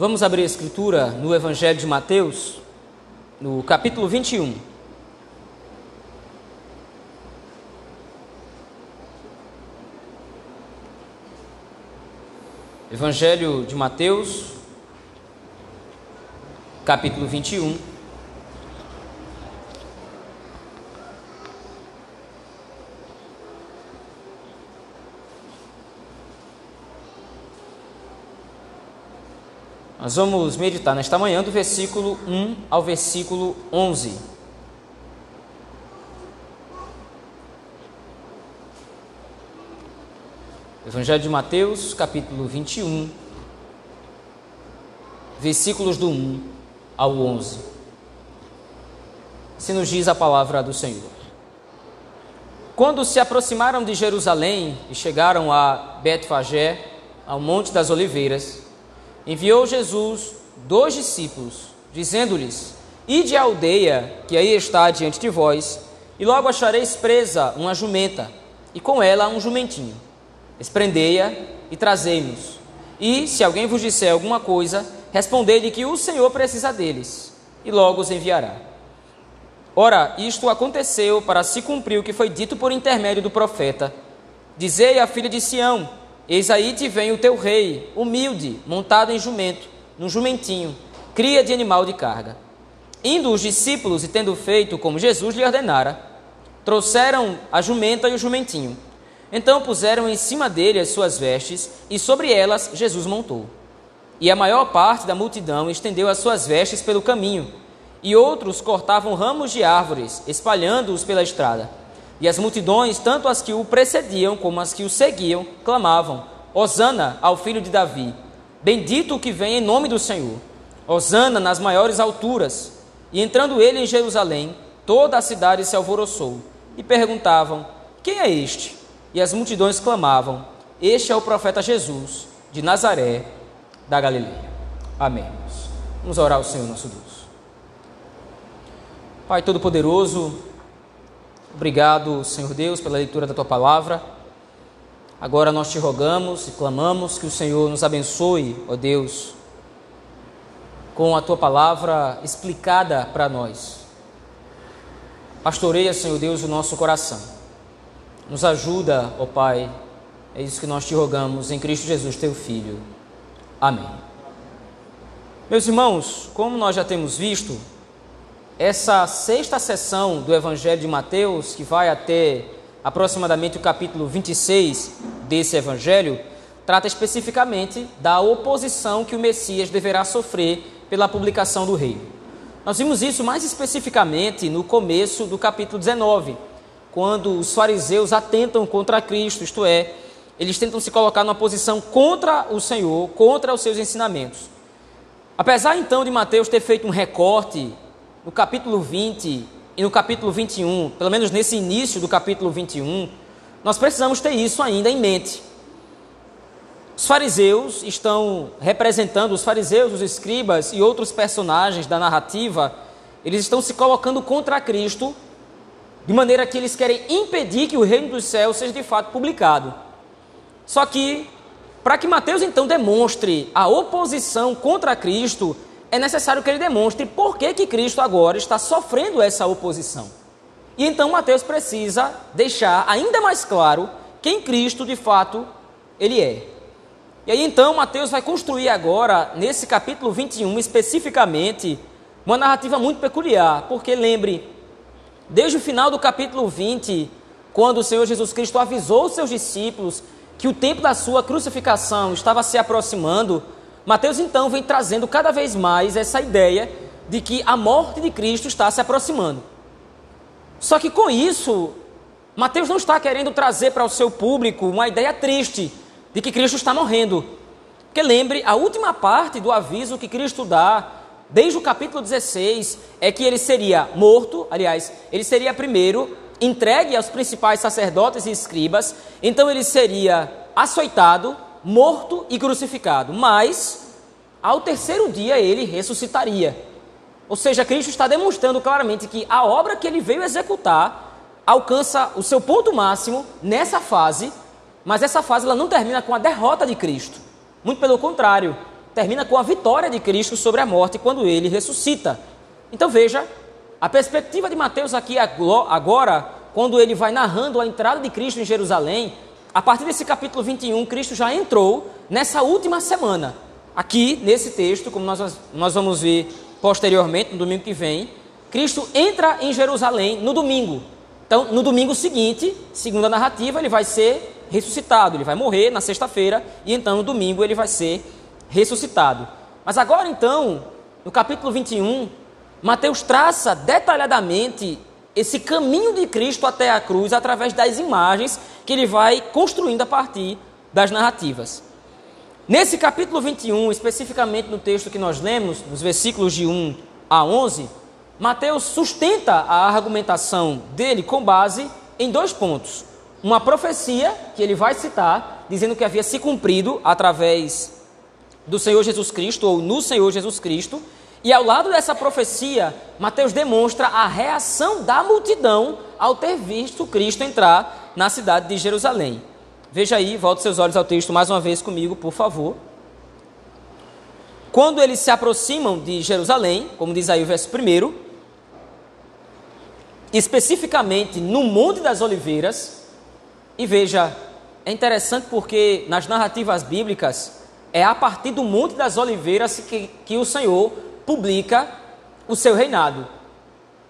Vamos abrir a escritura no Evangelho de Mateus, no capítulo 21. Evangelho de Mateus, capítulo 21. Nós vamos meditar nesta manhã do versículo 1 ao versículo 11. Evangelho de Mateus, capítulo 21, versículos do 1 ao 11. Se nos diz a palavra do Senhor. Quando se aproximaram de Jerusalém e chegaram a Betfagé, ao Monte das Oliveiras, enviou Jesus dois discípulos, dizendo-lhes: Ide à aldeia que aí está diante de vós, e logo achareis presa uma jumenta, e com ela um jumentinho. Esprendei-a e trazei-nos. E, se alguém vos disser alguma coisa, respondei-lhe que o Senhor precisa deles, e logo os enviará. Ora, isto aconteceu para se cumprir o que foi dito por intermédio do profeta: Dizei à filha de Sião: Eis aí te vem o teu rei, humilde, montado em jumento, num jumentinho, cria de animal de carga. Indo os discípulos e tendo feito como Jesus lhe ordenara, trouxeram a jumenta e o jumentinho. Então puseram em cima dele as suas vestes, e sobre elas Jesus montou. E a maior parte da multidão estendeu as suas vestes pelo caminho, e outros cortavam ramos de árvores, espalhando-os pela estrada. E as multidões, tanto as que o precediam como as que o seguiam, clamavam: Hosana ao filho de Davi. Bendito o que vem em nome do Senhor. Hosana nas maiores alturas. E entrando ele em Jerusalém, toda a cidade se alvoroçou. E perguntavam: Quem é este? E as multidões clamavam: Este é o profeta Jesus, de Nazaré, da Galileia. Amém. Vamos orar ao Senhor nosso Deus. Pai Todo-Poderoso, obrigado, Senhor Deus, pela leitura da tua palavra. Agora nós te rogamos e clamamos que o Senhor nos abençoe, ó Deus, com a tua palavra explicada para nós. Pastoreia, Senhor Deus, o nosso coração. Nos ajuda, ó Pai. É isso que nós te rogamos em Cristo Jesus, teu Filho. Amém. Meus irmãos, como nós já temos visto, essa sexta sessão do Evangelho de Mateus, que vai até aproximadamente o capítulo 26 desse Evangelho, trata especificamente da oposição que o Messias deverá sofrer pela publicação do reino. Nós vimos isso mais especificamente no começo do capítulo 19, quando os fariseus atentam contra Cristo, isto é, eles tentam se colocar numa posição contra o Senhor, contra os seus ensinamentos. Apesar então de Mateus ter feito um recorte no capítulo 20 e no capítulo 21, pelo menos nesse início do capítulo 21, nós precisamos ter isso ainda em mente. Os fariseus estão representando, os fariseus, os escribas e outros personagens da narrativa, eles estão se colocando contra Cristo, de maneira que eles querem impedir que o reino dos céus seja de fato publicado. Só que, para que Mateus então demonstre a oposição contra Cristo, é necessário que ele demonstre por que, que Cristo agora está sofrendo essa oposição. E então Mateus precisa deixar ainda mais claro quem Cristo de fato ele é. E aí então Mateus vai construir agora, nesse capítulo 21 especificamente, uma narrativa muito peculiar, porque lembre, desde o final do capítulo 20, quando o Senhor Jesus Cristo avisou os seus discípulos que o tempo da sua crucificação estava se aproximando, Mateus então vem trazendo cada vez mais essa ideia de que a morte de Cristo está se aproximando. Só que com isso, Mateus não está querendo trazer para o seu público uma ideia triste de que Cristo está morrendo. Porque lembre, a última parte do aviso que Cristo dá, desde o capítulo 16, é que ele seria morto, aliás, ele seria primeiro entregue aos principais sacerdotes e escribas, então ele seria açoitado, morto e crucificado. Mas, ao terceiro dia, ele ressuscitaria. Ou seja, Cristo está demonstrando claramente que a obra que ele veio executar alcança o seu ponto máximo nessa fase, mas essa fase ela não termina com a derrota de Cristo. Muito pelo contrário, termina com a vitória de Cristo sobre a morte quando ele ressuscita. Então veja, a perspectiva de Mateus aqui agora, quando ele vai narrando a entrada de Cristo em Jerusalém, a partir desse capítulo 21, Cristo já entrou nessa última semana. Aqui, nesse texto, como nós, nós vamos ver posteriormente, no domingo que vem, Cristo entra em Jerusalém no domingo. Então, no domingo seguinte, segundo a narrativa, ele vai ser ressuscitado, ele vai morrer na sexta-feira e então no domingo ele vai ser ressuscitado. Mas agora então, no capítulo 21, Mateus traça detalhadamente esse caminho de Cristo até a cruz através das imagens que ele vai construindo a partir das narrativas. Nesse capítulo 21, especificamente no texto que nós lemos, nos versículos de 1 a 11, Mateus sustenta a argumentação dele com base em dois pontos. Uma profecia que ele vai citar, dizendo que havia se cumprido através do Senhor Jesus Cristo ou no Senhor Jesus Cristo, e ao lado dessa profecia, Mateus demonstra a reação da multidão ao ter visto Cristo entrar na cidade de Jerusalém. Veja aí, volte seus olhos ao texto mais uma vez comigo, por favor. Quando eles se aproximam de Jerusalém, como diz aí o verso 1, especificamente no Monte das Oliveiras, e veja, é interessante porque nas narrativas bíblicas é a partir do Monte das Oliveiras que, que o Senhor publica o seu reinado.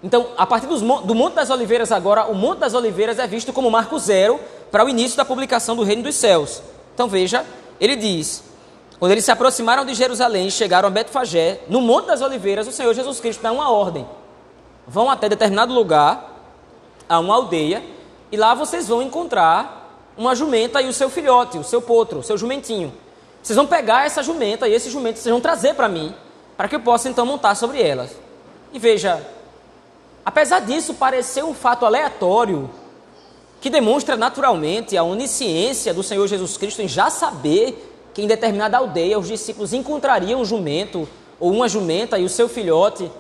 Então, a partir dos, do Monte das Oliveiras, agora, o Monte das Oliveiras é visto como marco zero para o início da publicação do Reino dos Céus. Então, veja, ele diz: quando eles se aproximaram de Jerusalém e chegaram a Betfagé, no Monte das Oliveiras, o Senhor Jesus Cristo dá uma ordem. Vão até determinado lugar, a uma aldeia, e lá vocês vão encontrar uma jumenta e o seu filhote, o seu potro, o seu jumentinho. Vocês vão pegar essa jumenta e esse jumento vocês vão trazer para mim, para que eu possa então montar sobre elas. E veja, apesar disso parecer um fato aleatório, que demonstra naturalmente a onisciência do Senhor Jesus Cristo em já saber que em determinada aldeia os discípulos encontrariam um jumento ou uma jumenta e o seu filhote.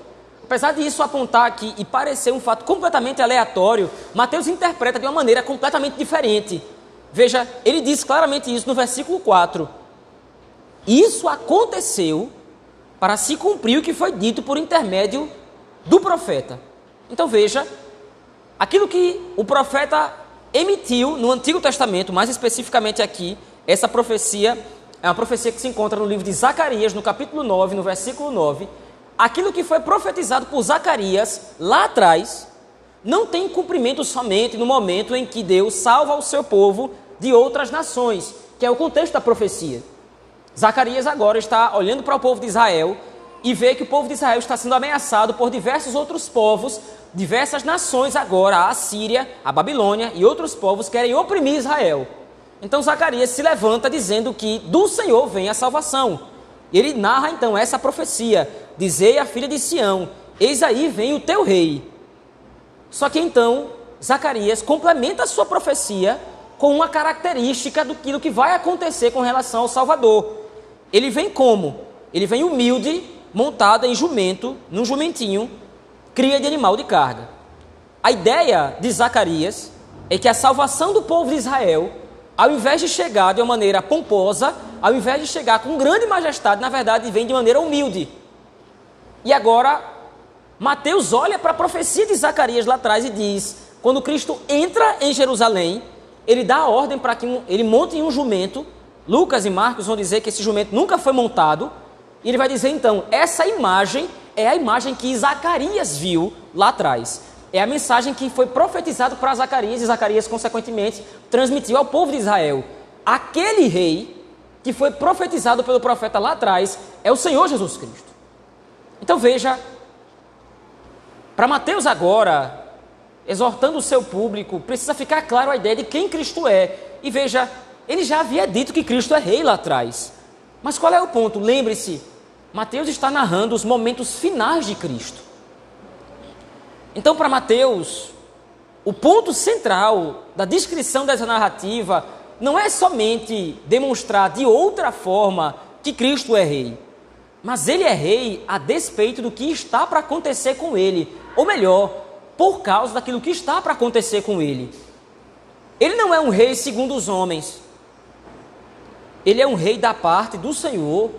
Apesar disso apontar aqui e parecer um fato completamente aleatório, Mateus interpreta de uma maneira completamente diferente. Veja, ele diz claramente isso no versículo 4. Isso aconteceu para se cumprir o que foi dito por intermédio do profeta. Então veja, aquilo que o profeta emitiu no Antigo Testamento, mais especificamente aqui, essa profecia é uma profecia que se encontra no livro de Zacarias, no capítulo 9, no versículo 9. Aquilo que foi profetizado por Zacarias lá atrás não tem cumprimento somente no momento em que Deus salva o seu povo de outras nações, que é o contexto da profecia. Zacarias agora está olhando para o povo de Israel e vê que o povo de Israel está sendo ameaçado por diversos outros povos, diversas nações agora, a Síria, a Babilônia e outros povos querem oprimir Israel. Então Zacarias se levanta dizendo que do Senhor vem a salvação. Ele narra então essa profecia: Dizei à filha de Sião: Eis aí vem o teu rei. Só que então Zacarias complementa a sua profecia com uma característica do que vai acontecer com relação ao Salvador. Ele vem como? Ele vem humilde, montado em jumento, num jumentinho, cria de animal de carga. A ideia de Zacarias é que a salvação do povo de Israel, ao invés de chegar de uma maneira pomposa, ao invés de chegar com grande majestade, na verdade vem de maneira humilde. E agora, Mateus olha para a profecia de Zacarias lá atrás e diz: quando Cristo entra em Jerusalém, ele dá a ordem para que ele monte um jumento Lucas e Marcos vão dizer que esse jumento nunca foi montado, e ele vai dizer então: essa imagem é a imagem que Zacarias viu lá atrás. É a mensagem que foi profetizado para Zacarias e Zacarias, consequentemente, transmitiu ao povo de Israel. Aquele rei que foi profetizado pelo profeta lá atrás é o Senhor Jesus Cristo. Então veja, para Mateus agora, exortando o seu público, precisa ficar claro a ideia de quem Cristo é. E veja, ele já havia dito que Cristo é rei lá atrás. Mas qual é o ponto? Lembre-se, Mateus está narrando os momentos finais de Cristo. Então, para Mateus, o ponto central da descrição dessa narrativa não é somente demonstrar de outra forma que Cristo é rei, mas ele é rei a despeito do que está para acontecer com ele, ou melhor, por causa daquilo que está para acontecer com ele. Ele não é um rei segundo os homens, ele é um rei da parte do Senhor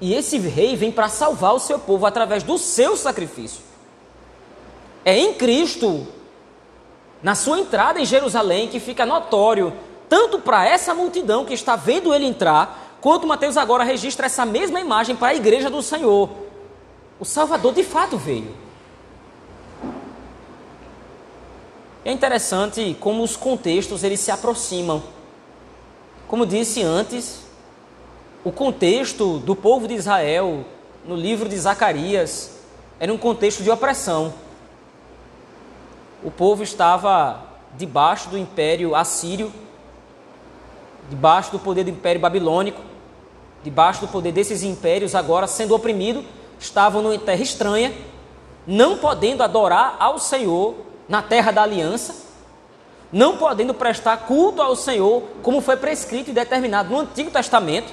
E esse rei vem para salvar o seu povo através do seu sacrifício. É em Cristo, na sua entrada em Jerusalém, que fica notório, tanto para essa multidão que está vendo ele entrar, quanto Mateus agora registra essa mesma imagem para a igreja do Senhor. O Salvador de fato veio. É interessante como os contextos eles se aproximam. Como disse antes, o contexto do povo de Israel no livro de Zacarias era um contexto de opressão. O povo estava debaixo do império assírio, debaixo do poder do império babilônico, debaixo do poder desses impérios, agora sendo oprimido, estavam numa terra estranha, não podendo adorar ao Senhor na terra da aliança, não podendo prestar culto ao Senhor, como foi prescrito e determinado no Antigo Testamento,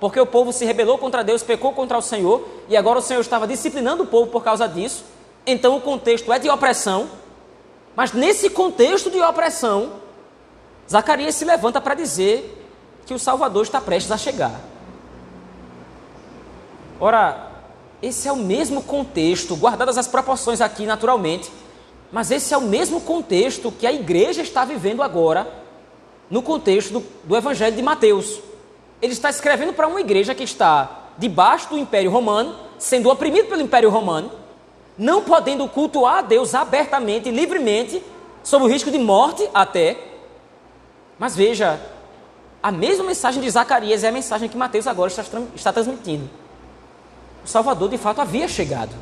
porque o povo se rebelou contra Deus, pecou contra o Senhor, e agora o Senhor estava disciplinando o povo por causa disso. Então o contexto é de opressão, mas nesse contexto de opressão, Zacarias se levanta para dizer que o Salvador está prestes a chegar. Ora, esse é o mesmo contexto, guardadas as proporções aqui naturalmente, mas esse é o mesmo contexto que a igreja está vivendo agora, no contexto do, do Evangelho de Mateus. Ele está escrevendo para uma igreja que está debaixo do Império Romano, sendo oprimido pelo Império Romano, não podendo cultuar a Deus abertamente, livremente, sob o risco de morte até. Mas veja, a mesma mensagem de Zacarias é a mensagem que Mateus agora está, está transmitindo. O Salvador de fato havia chegado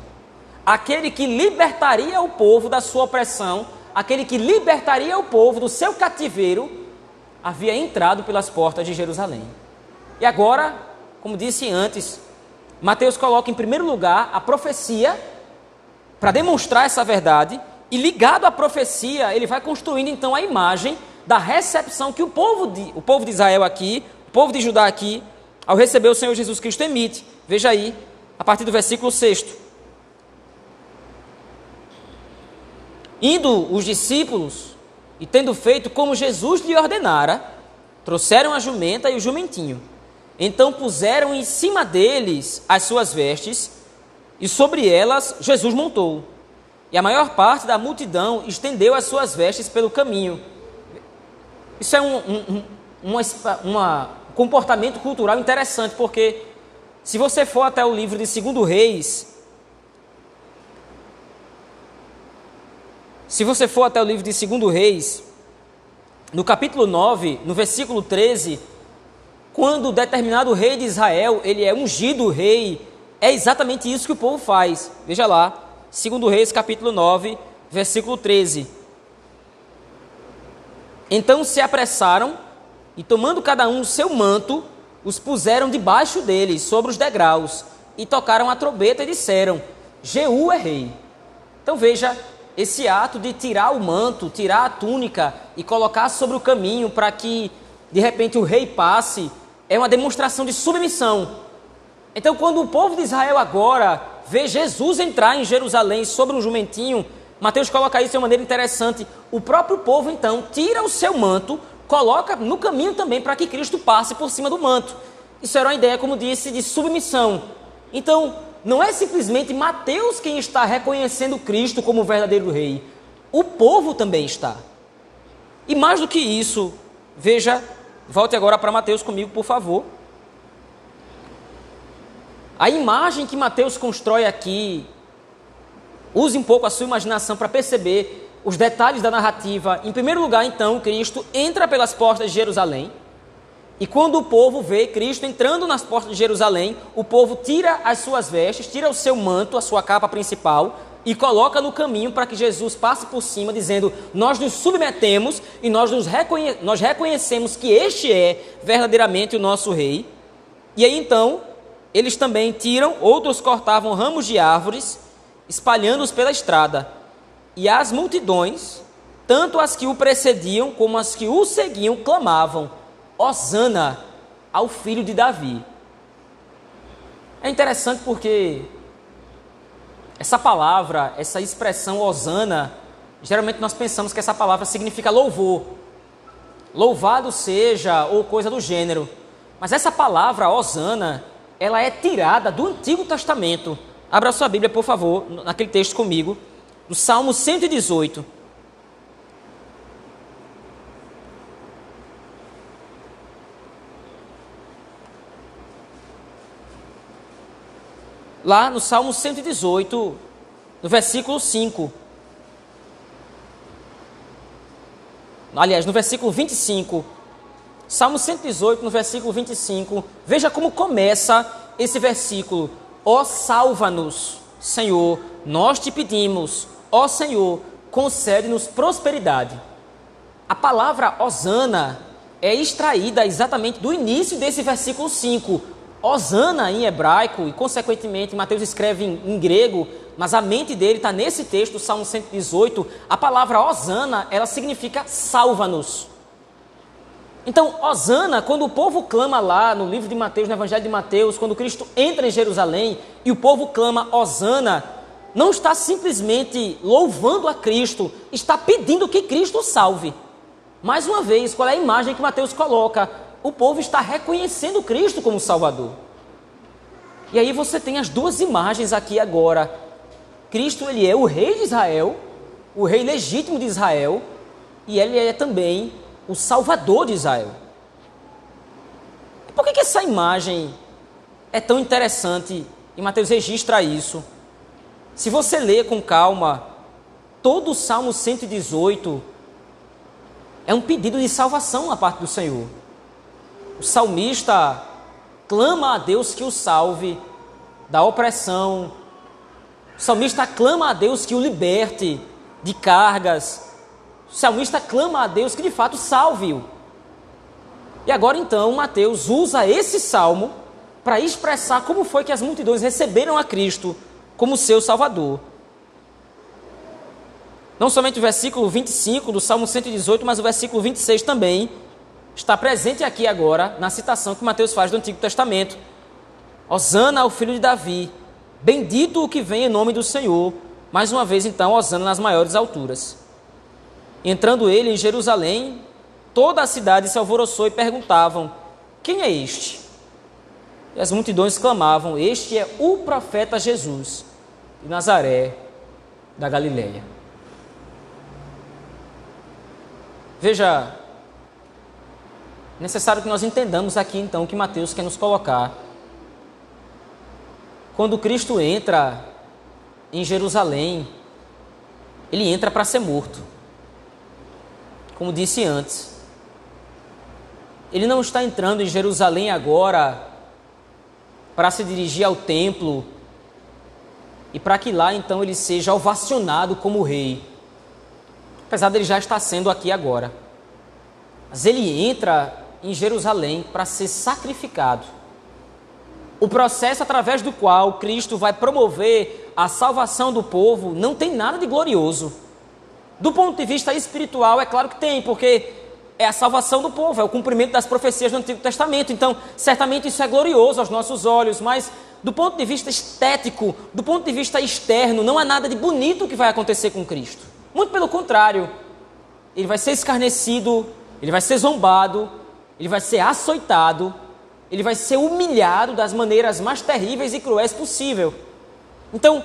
aquele que libertaria o povo da sua opressão, aquele que libertaria o povo do seu cativeiro, havia entrado pelas portas de Jerusalém. E agora, como disse antes, Mateus coloca em primeiro lugar a profecia para demonstrar essa verdade, e ligado à profecia, ele vai construindo então a imagem da recepção que o povo de, o povo de Israel aqui, o povo de Judá aqui, ao receber o Senhor Jesus Cristo emite. Veja aí, a partir do versículo 6. Indo os discípulos e tendo feito como Jesus lhe ordenara, trouxeram a jumenta e o jumentinho. Então puseram em cima deles as suas vestes, e sobre elas Jesus montou. E a maior parte da multidão estendeu as suas vestes pelo caminho. Isso é um, um, um comportamento cultural interessante, porque se você for até o livro de Segundo Reis, Se você for até o livro de 2 Reis, no capítulo 9, no versículo 13, quando determinado rei de Israel, ele é ungido rei, é exatamente isso que o povo faz. Veja lá, 2 Reis, capítulo 9, versículo 13. Então se apressaram e, tomando cada um o seu manto, os puseram debaixo deles, sobre os degraus, e tocaram a trombeta e disseram: Jeú é rei. Então veja, esse ato de tirar o manto, tirar a túnica e colocar sobre o caminho para que de repente o rei passe, é uma demonstração de submissão. Então, quando o povo de Israel agora vê Jesus entrar em Jerusalém sobre um jumentinho, Mateus coloca isso de uma maneira interessante. O próprio povo então tira o seu manto, coloca no caminho também para que Cristo passe por cima do manto. Isso era uma ideia, como disse, de submissão. Então, não é simplesmente Mateus quem está reconhecendo Cristo como o verdadeiro rei. O povo também está. E mais do que isso, veja, volte agora para Mateus comigo, por favor. A imagem que Mateus constrói aqui, use um pouco a sua imaginação para perceber os detalhes da narrativa. Em primeiro lugar, então, Cristo entra pelas portas de Jerusalém. E quando o povo vê Cristo entrando nas portas de Jerusalém, o povo tira as suas vestes, tira o seu manto, a sua capa principal, e coloca no caminho para que Jesus passe por cima, dizendo: Nós nos submetemos e nós, nos reconhe nós reconhecemos que este é verdadeiramente o nosso rei. E aí então, eles também tiram, outros cortavam ramos de árvores, espalhando-os pela estrada. E as multidões, tanto as que o precediam como as que o seguiam, clamavam Osana ao filho de Davi. É interessante porque essa palavra, essa expressão Osana, geralmente nós pensamos que essa palavra significa louvor. Louvado seja ou coisa do gênero. Mas essa palavra Osana, ela é tirada do Antigo Testamento. Abra sua Bíblia, por favor, naquele texto comigo, do Salmo 118. Lá no Salmo 118, no versículo 5. Aliás, no versículo 25. Salmo 118, no versículo 25. Veja como começa esse versículo. Ó salva-nos, Senhor, nós te pedimos. Ó Senhor, concede-nos prosperidade. A palavra Osana é extraída exatamente do início desse versículo 5. Osana em hebraico, e consequentemente Mateus escreve em, em grego, mas a mente dele está nesse texto, Salmo 118. A palavra Osana, ela significa salva-nos. Então, Osana, quando o povo clama lá no livro de Mateus, no Evangelho de Mateus, quando Cristo entra em Jerusalém e o povo clama Osana, não está simplesmente louvando a Cristo, está pedindo que Cristo salve. Mais uma vez, qual é a imagem que Mateus coloca? O povo está reconhecendo Cristo como Salvador. E aí você tem as duas imagens aqui agora. Cristo ele é o rei de Israel, o rei legítimo de Israel, e ele é também o Salvador de Israel. Por que, que essa imagem é tão interessante e Mateus registra isso? Se você ler com calma, todo o Salmo 118 é um pedido de salvação na parte do Senhor o salmista clama a Deus que o salve da opressão. O salmista clama a Deus que o liberte de cargas. O salmista clama a Deus que de fato salve-o. E agora então Mateus usa esse salmo para expressar como foi que as multidões receberam a Cristo como seu Salvador. Não somente o versículo 25 do Salmo 118, mas o versículo 26 também está presente aqui agora na citação que Mateus faz do Antigo Testamento. Osana ao filho de Davi, bendito o que vem em nome do Senhor. Mais uma vez, então, Osana nas maiores alturas. Entrando ele em Jerusalém, toda a cidade se alvoroçou e perguntavam: Quem é este? E as multidões clamavam: Este é o profeta Jesus, de Nazaré, da Galileia. Veja necessário que nós entendamos aqui então o que Mateus quer nos colocar. Quando Cristo entra em Jerusalém, ele entra para ser morto. Como disse antes, ele não está entrando em Jerusalém agora para se dirigir ao templo e para que lá então ele seja ovacionado como rei. Apesar dele já estar sendo aqui agora. Mas ele entra em Jerusalém para ser sacrificado. O processo através do qual Cristo vai promover a salvação do povo não tem nada de glorioso. Do ponto de vista espiritual, é claro que tem, porque é a salvação do povo, é o cumprimento das profecias do Antigo Testamento. Então, certamente isso é glorioso aos nossos olhos, mas do ponto de vista estético, do ponto de vista externo, não há nada de bonito que vai acontecer com Cristo. Muito pelo contrário, ele vai ser escarnecido, ele vai ser zombado, ele vai ser açoitado, ele vai ser humilhado das maneiras mais terríveis e cruéis possível. Então,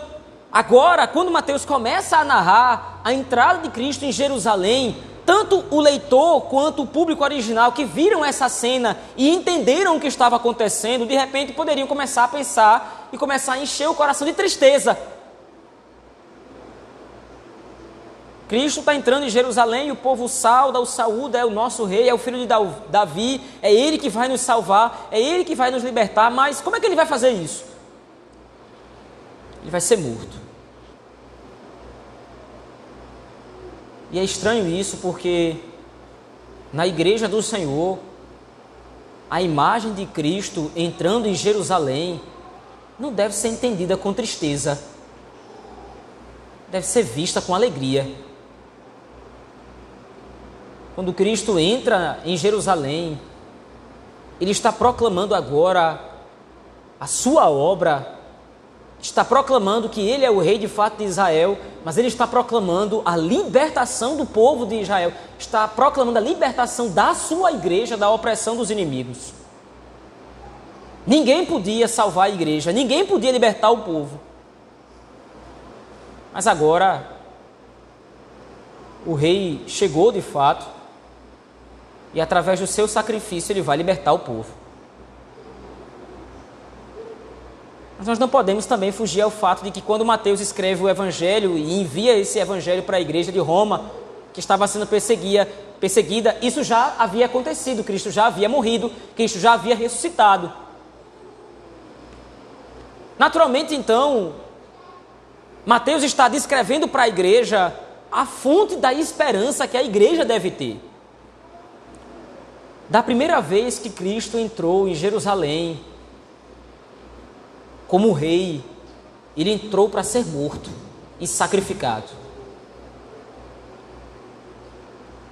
agora, quando Mateus começa a narrar a entrada de Cristo em Jerusalém, tanto o leitor quanto o público original que viram essa cena e entenderam o que estava acontecendo, de repente poderiam começar a pensar e começar a encher o coração de tristeza, Cristo está entrando em Jerusalém e o povo sauda, o saúda, é o nosso rei, é o filho de Davi, é ele que vai nos salvar, é ele que vai nos libertar, mas como é que ele vai fazer isso? Ele vai ser morto. E é estranho isso porque na igreja do Senhor, a imagem de Cristo entrando em Jerusalém não deve ser entendida com tristeza, deve ser vista com alegria. Quando Cristo entra em Jerusalém, ele está proclamando agora a sua obra, está proclamando que ele é o rei de fato de Israel, mas ele está proclamando a libertação do povo de Israel, está proclamando a libertação da sua igreja da opressão dos inimigos. Ninguém podia salvar a igreja, ninguém podia libertar o povo. Mas agora, o rei chegou de fato, e através do seu sacrifício ele vai libertar o povo. Mas nós não podemos também fugir ao fato de que quando Mateus escreve o evangelho e envia esse evangelho para a igreja de Roma, que estava sendo perseguida, perseguida, isso já havia acontecido, Cristo já havia morrido, Cristo já havia ressuscitado. Naturalmente, então, Mateus está descrevendo para a igreja a fonte da esperança que a igreja deve ter. Da primeira vez que Cristo entrou em Jerusalém, como rei, ele entrou para ser morto e sacrificado.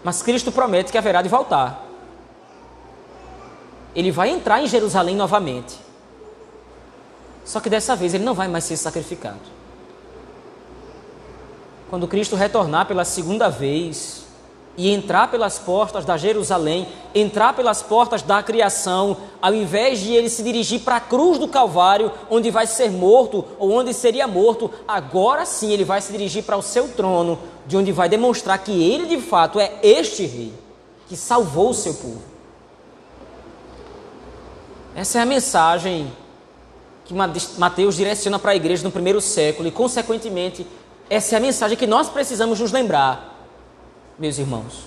Mas Cristo promete que haverá de voltar. Ele vai entrar em Jerusalém novamente. Só que dessa vez ele não vai mais ser sacrificado. Quando Cristo retornar pela segunda vez, e entrar pelas portas da Jerusalém, entrar pelas portas da criação, ao invés de ele se dirigir para a cruz do Calvário, onde vai ser morto ou onde seria morto, agora sim ele vai se dirigir para o seu trono, de onde vai demonstrar que ele de fato é este rei que salvou o seu povo. Essa é a mensagem que Mateus direciona para a igreja no primeiro século e, consequentemente, essa é a mensagem que nós precisamos nos lembrar meus irmãos.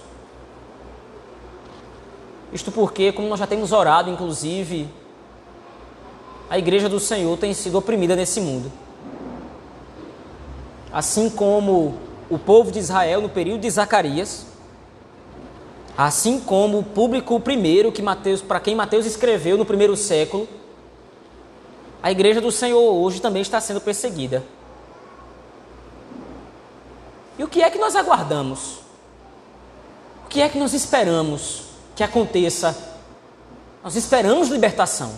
Isto porque, como nós já temos orado, inclusive, a igreja do Senhor tem sido oprimida nesse mundo. Assim como o povo de Israel no período de Zacarias, assim como o público primeiro que Mateus, para quem Mateus escreveu no primeiro século, a igreja do Senhor hoje também está sendo perseguida. E o que é que nós aguardamos? O que é que nós esperamos que aconteça? Nós esperamos libertação.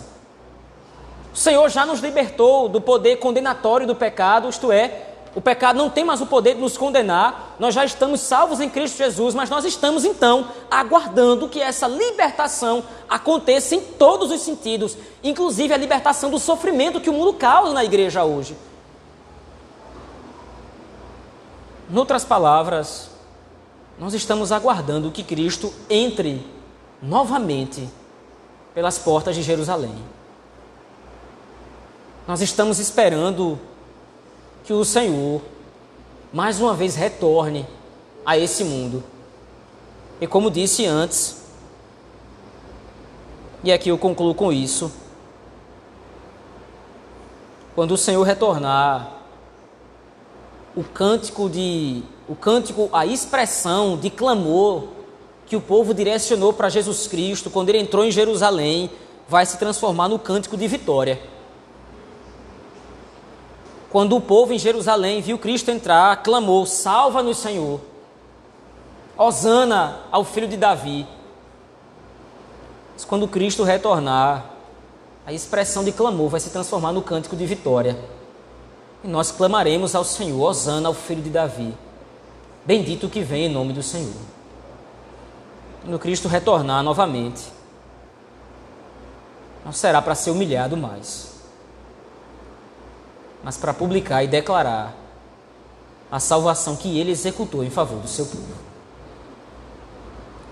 O Senhor já nos libertou do poder condenatório do pecado, isto é, o pecado não tem mais o poder de nos condenar, nós já estamos salvos em Cristo Jesus, mas nós estamos então aguardando que essa libertação aconteça em todos os sentidos, inclusive a libertação do sofrimento que o mundo causa na igreja hoje. Em outras palavras, nós estamos aguardando que Cristo entre novamente pelas portas de Jerusalém. Nós estamos esperando que o Senhor mais uma vez retorne a esse mundo. E como disse antes, e aqui eu concluo com isso, quando o Senhor retornar, o cântico de o cântico, a expressão de clamor que o povo direcionou para Jesus Cristo quando ele entrou em Jerusalém, vai se transformar no cântico de vitória. Quando o povo em Jerusalém viu Cristo entrar, clamou: Salva-nos, Senhor. Hosana ao filho de Davi. Mas quando Cristo retornar, a expressão de clamor vai se transformar no cântico de vitória. E nós clamaremos ao Senhor: Hosana ao filho de Davi. Bendito que vem em nome do Senhor. Quando Cristo retornar novamente, não será para ser humilhado mais, mas para publicar e declarar a salvação que ele executou em favor do seu povo.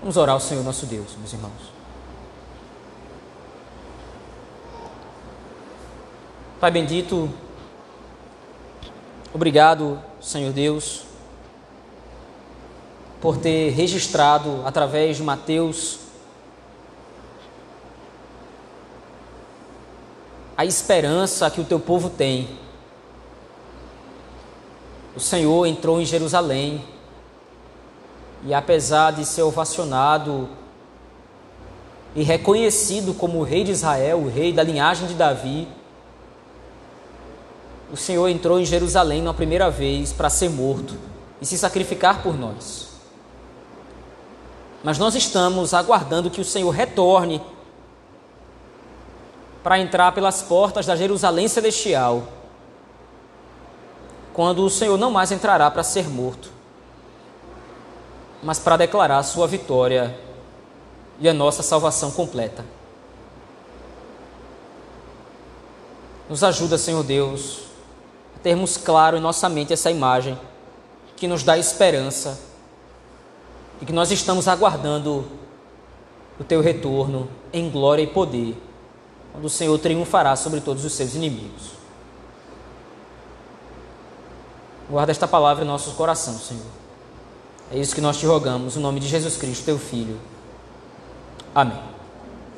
Vamos orar ao Senhor nosso Deus, meus irmãos. Pai bendito, obrigado, Senhor Deus por ter registrado através de Mateus a esperança que o teu povo tem. O Senhor entrou em Jerusalém e, apesar de ser ovacionado e reconhecido como o rei de Israel, o rei da linhagem de Davi, o Senhor entrou em Jerusalém na primeira vez para ser morto e se sacrificar por nós. Mas nós estamos aguardando que o Senhor retorne para entrar pelas portas da Jerusalém celestial, quando o Senhor não mais entrará para ser morto, mas para declarar a sua vitória e a nossa salvação completa. Nos ajuda, Senhor Deus, termos claro em nossa mente essa imagem que nos dá esperança e que nós estamos aguardando o teu retorno em glória e poder, quando o Senhor triunfará sobre todos os seus inimigos. Guarda esta palavra em nossos corações, Senhor. É isso que nós te rogamos, no nome de Jesus Cristo, teu Filho. Amém.